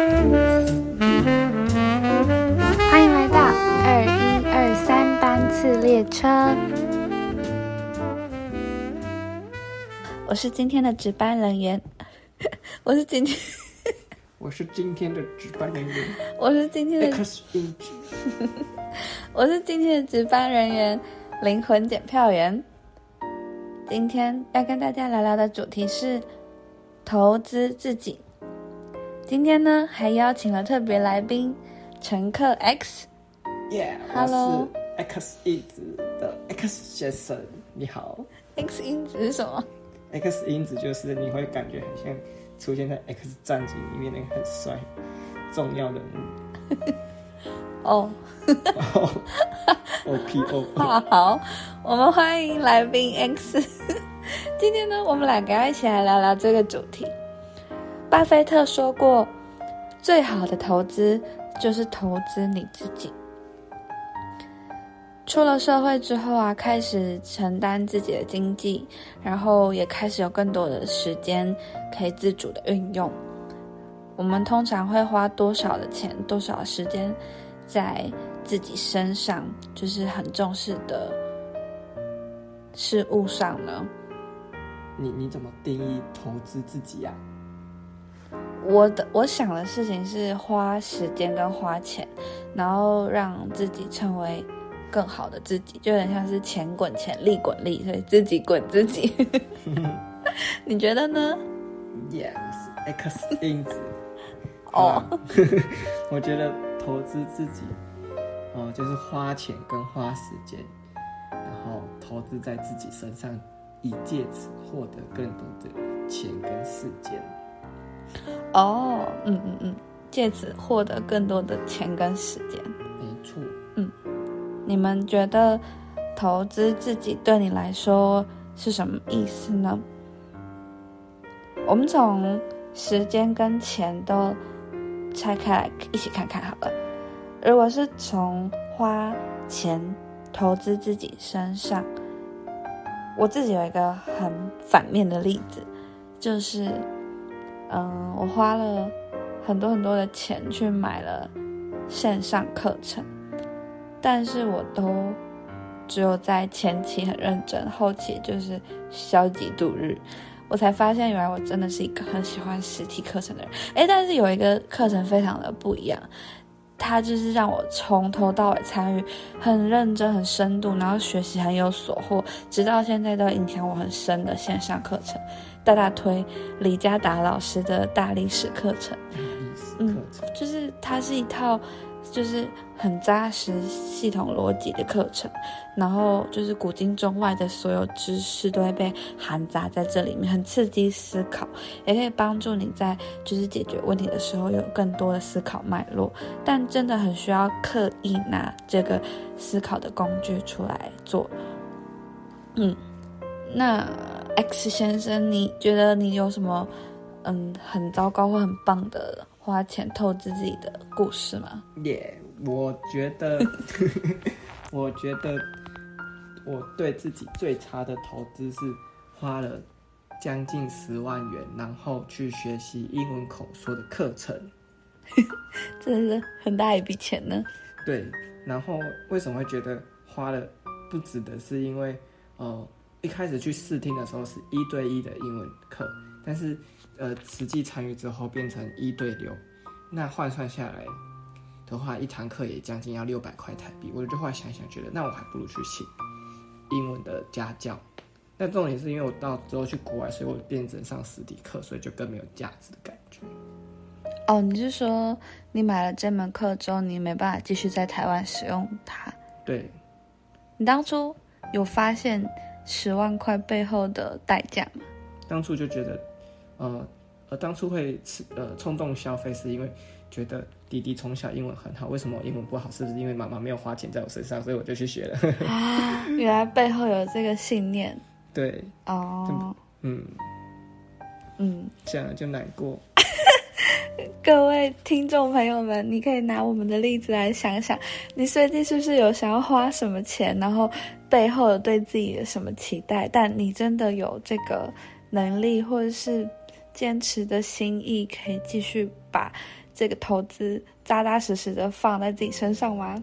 欢迎来到二一二三班次列车，我是今天的值班人员，我是今天，我是今天的值班人员 我是今天的。我是今天的值班人员，灵魂检票员。今天要跟大家聊聊的主题是投资自己。今天呢，还邀请了特别来宾乘客 X。Yeah，Hello 我是 X 因子的 X 先生，你好。X 因子是什么？X 因子就是你会感觉很像出现在 X 战警里面那个很帅重要人物。哦，O P O，好好，我们欢迎来宾 X。今天呢，我们两个要一起来聊聊这个主题。巴菲特说过，最好的投资就是投资你自己。出了社会之后啊，开始承担自己的经济，然后也开始有更多的时间可以自主的运用。我们通常会花多少的钱、多少时间在自己身上，就是很重视的事物上呢？你你怎么定义投资自己啊？我的我想的事情是花时间跟花钱，然后让自己成为更好的自己，就有点像是钱滚钱，力滚力，所以自己滚自己。你觉得呢？Yeah，我是 X 因子。哦，我觉得投资自己，哦、就是花钱跟花时间，然后投资在自己身上，以借此获得更多的钱跟时间。哦，嗯嗯嗯，借此获得更多的钱跟时间。没错，嗯你们觉得投资自己对你来说是什么意思呢？我们从时间跟钱都拆开来一起看看好了。如果是从花钱投资自己身上，我自己有一个很反面的例子，就是，嗯，我花了很多很多的钱去买了线上课程。但是我都只有在前期很认真，后期就是消极度日。我才发现，原来我真的是一个很喜欢实体课程的人。诶，但是有一个课程非常的不一样，它就是让我从头到尾参与，很认真、很深度，然后学习很有所获，直到现在都影响我很深的线上课程。大大推李佳达老师的大历史课程。嗯。就是它是一套就是很扎实、系统逻辑的课程，然后就是古今中外的所有知识都会被含杂在这里面，很刺激思考，也可以帮助你在就是解决问题的时候有更多的思考脉络。但真的很需要刻意拿这个思考的工具出来做。嗯，那 X 先生，你觉得你有什么嗯很糟糕或很棒的花钱投资自己的故事吗？耶我觉得，我觉得我对自己最差的投资是花了将近十万元，然后去学习英文口说的课程。真的是很大一笔钱呢。对，然后为什么会觉得花了不值得？是因为呃一开始去试听的时候是一对一的英文课，但是呃实际参与之后变成一对六，那换算下来的话，一堂课也将近要六百块台币。我就后来想想，觉得那我还不如去请英文的家教。那重点是因为我到之后去国外，所以我变成上实体课，所以就更没有价值的感觉。哦，你是说你买了这门课之后，你没办法继续在台湾使用它？对，你当初有发现十万块背后的代价吗？当初就觉得，呃呃，当初会吃呃冲动消费，是因为觉得弟弟从小英文很好，为什么我英文不好？是不是因为妈妈没有花钱在我身上，所以我就去学了？原来背后有这个信念对，哦。嗯，嗯，这样就难过。各位听众朋友们，你可以拿我们的例子来想想，你最近是不是有想要花什么钱，然后背后有对自己的什么期待？但你真的有这个能力或者是坚持的心意，可以继续把这个投资扎扎实实的放在自己身上吗？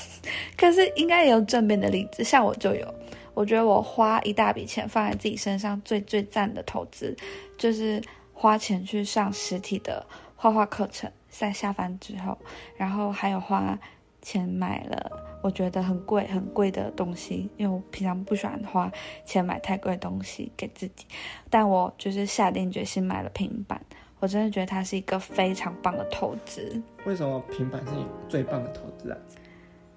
可是应该也有正面的例子，像我就有。我觉得我花一大笔钱放在自己身上，最最赞的投资，就是花钱去上实体的画画课程，在下班之后，然后还有花钱买了我觉得很贵很贵的东西，因为我平常不喜欢花钱买太贵的东西给自己，但我就是下定决心买了平板，我真的觉得它是一个非常棒的投资。为什么平板是你最棒的投资啊？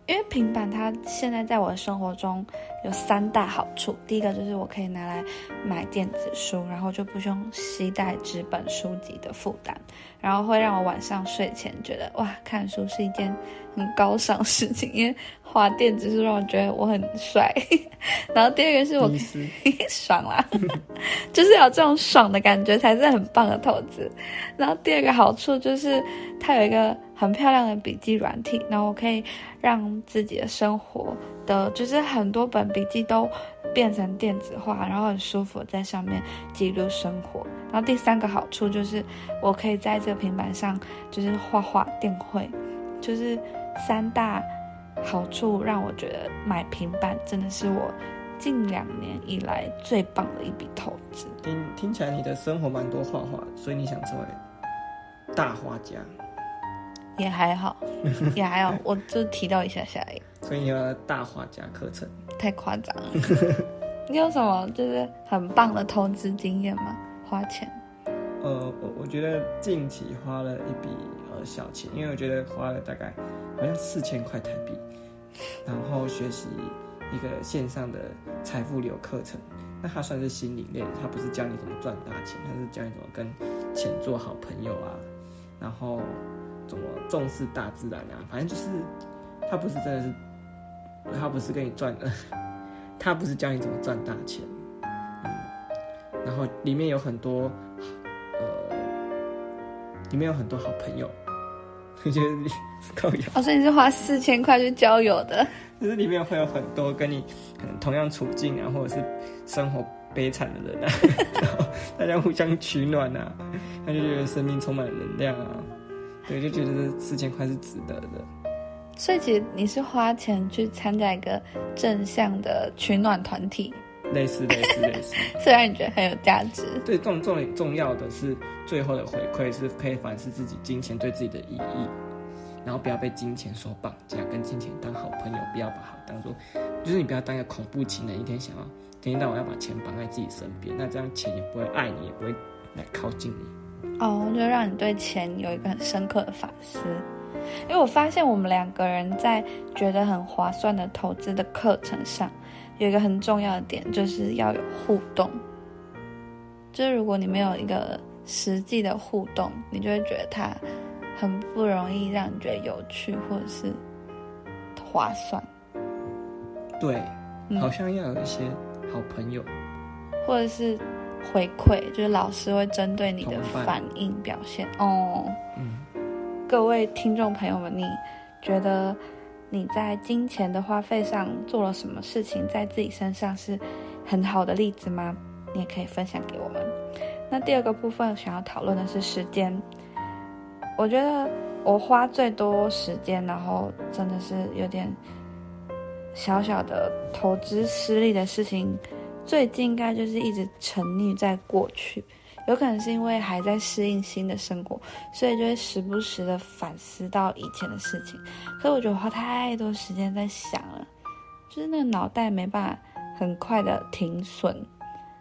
因为平板它现在在我的生活中有三大好处，第一个就是我可以拿来买电子书，然后就不用携带纸本书籍的负担，然后会让我晚上睡前觉得哇，看书是一件很高尚事情，因为滑电子书让我觉得我很帅。然后第二个是我 爽啦，就是有这种爽的感觉才是很棒的投资。然后第二个好处就是它有一个。很漂亮的笔记软体，然后我可以让自己的生活的，就是很多本笔记都变成电子化，然后很舒服在上面记录生活。然后第三个好处就是我可以在这个平板上就是画画、电绘，就是三大好处让我觉得买平板真的是我近两年以来最棒的一笔投资。听听起来你的生活蛮多画画，所以你想成为大画家。也还好，也还好，我就提到一下下而已。所以你要大画家课程？太夸张了。你有什么就是很棒的投资经验吗？花钱？呃，我我觉得近期花了一笔呃小钱，因为我觉得花了大概好像四千块台币，然后学习一个线上的财富流课程。那它算是心理类，它不是教你怎么赚大钱，它是教你怎么跟钱做好朋友啊，然后。怎么重视大自然啊？反正就是，他不是真的是，他不是跟你赚的，他不是教你怎么赚大钱，嗯，然后里面有很多，呃，里面有很多好朋友，我觉得高友，哦，所以你是花四千块去交友的，就是里面会有很多跟你可能同样处境啊，或者是生活悲惨的人啊，然后大家互相取暖啊，他就觉得生命充满能量啊。对，就觉得这四千块是值得的。所以其实你是花钱去参加一个正向的取暖团体，类似类似类似。虽然你觉得很有价值。对，重重重要的是最后的回馈是可以反思自己金钱对自己的意义，然后不要被金钱所绑架，跟金钱当好朋友，不要把它当做，就是你不要当一个恐怖情人，一天想要天天到晚要把钱绑在自己身边，那这样钱也不会爱你，也不会来靠近你。哦，就让你对钱有一个很深刻的反思，因为我发现我们两个人在觉得很划算的投资的课程上，有一个很重要的点，就是要有互动。就是如果你没有一个实际的互动，你就会觉得它很不容易让你觉得有趣或者是划算。对，好像要有一些好朋友，或者是。回馈就是老师会针对你的反应表现哦。嗯，各位听众朋友们，你觉得你在金钱的花费上做了什么事情，在自己身上是很好的例子吗？你也可以分享给我们。那第二个部分想要讨论的是时间。我觉得我花最多时间，然后真的是有点小小的投资失利的事情。最近应该就是一直沉溺在过去，有可能是因为还在适应新的生活，所以就会时不时的反思到以前的事情。可是我觉得花太多时间在想了，就是那个脑袋没办法很快的停损。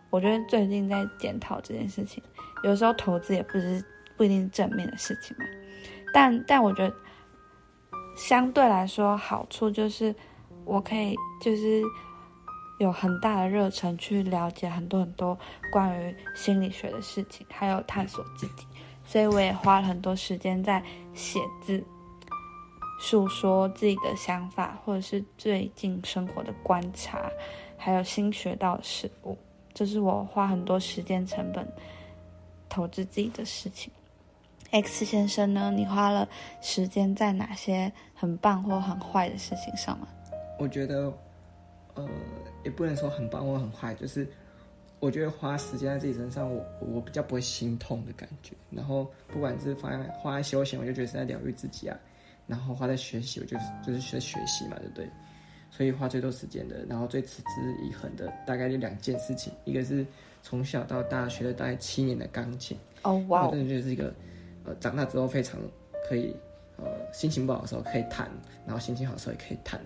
我觉得最近在检讨这件事情，有时候投资也不是不一定是正面的事情嘛。但但我觉得相对来说好处就是我可以就是。有很大的热忱去了解很多很多关于心理学的事情，还有探索自己，所以我也花了很多时间在写字，诉说自己的想法，或者是最近生活的观察，还有新学到的事物，这是我花很多时间成本投资自己的事情。X 先生呢？你花了时间在哪些很棒或很坏的事情上吗？我觉得，呃。也不能说很棒或很坏，就是我觉得花时间在自己身上，我我比较不会心痛的感觉。然后不管是花花在休闲，我就觉得是在疗愈自己啊。然后花在学习，我就是就是学学习嘛，对不对？所以花最多时间的，然后最持之以恒的，大概就两件事情，一个是从小到大学了大概七年的钢琴。哦哇！真的就是一个呃，长大之后非常可以呃，心情不好的时候可以弹，然后心情好的时候也可以弹。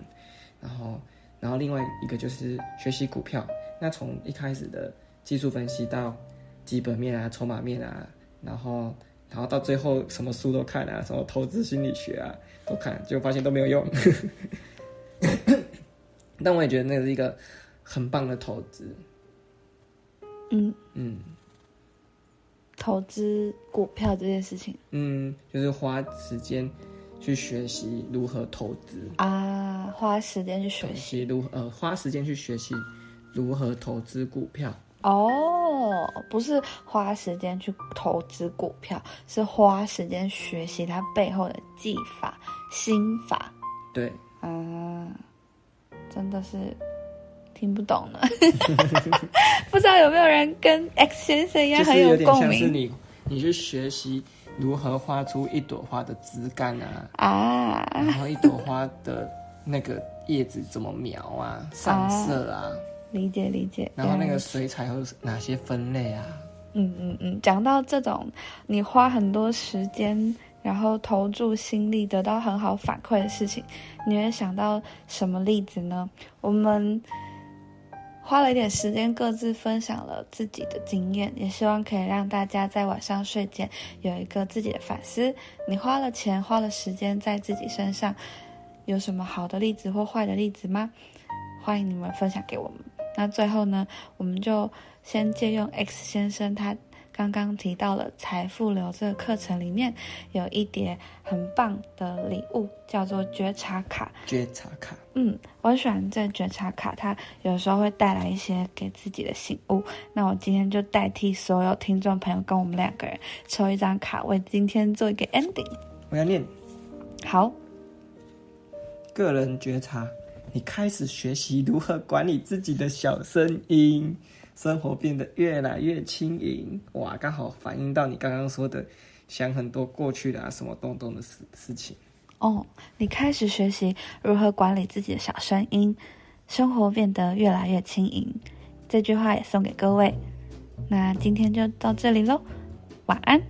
然后然后另外一个就是学习股票，那从一开始的技术分析到基本面啊、筹码面啊，然后然后到最后什么书都看啊，什么投资心理学啊。都看，就发现都没有用。但我也觉得那是一个很棒的投资。嗯嗯，投资股票这件事情，嗯，就是花时间去学习如何投资啊，花时间去学习如呃，花时间去学习如何投资股票。哦，不是花时间去投资股票，是花时间学习它背后的技法、心法。对，嗯，真的是听不懂了，不知道有没有人跟 X 先生一样很有共鸣？是你，你去学习如何画出一朵花的枝干啊，啊，然后一朵花的那个叶子怎么描啊，上色啊。理解理解，然后那个水彩有哪些分类啊？嗯嗯嗯，讲到这种你花很多时间，然后投注心力，得到很好反馈的事情，你会想到什么例子呢？我们花了一点时间，各自分享了自己的经验，也希望可以让大家在晚上睡前有一个自己的反思。你花了钱，花了时间在自己身上，有什么好的例子或坏的例子吗？欢迎你们分享给我们。那最后呢，我们就先借用 X 先生他刚刚提到了财富流这个课程里面有一叠很棒的礼物，叫做觉察卡。觉察卡，嗯，我很喜欢这觉察卡，它有时候会带来一些给自己的醒悟。那我今天就代替所有听众朋友跟我们两个人抽一张卡，为今天做一个 ending。我要念，好，个人觉察。你开始学习如何管理自己的小声音，生活变得越来越轻盈。哇，刚好反映到你刚刚说的，想很多过去的啊什么东东的事事情。哦，你开始学习如何管理自己的小声音，生活变得越来越轻盈。这句话也送给各位。那今天就到这里喽，晚安。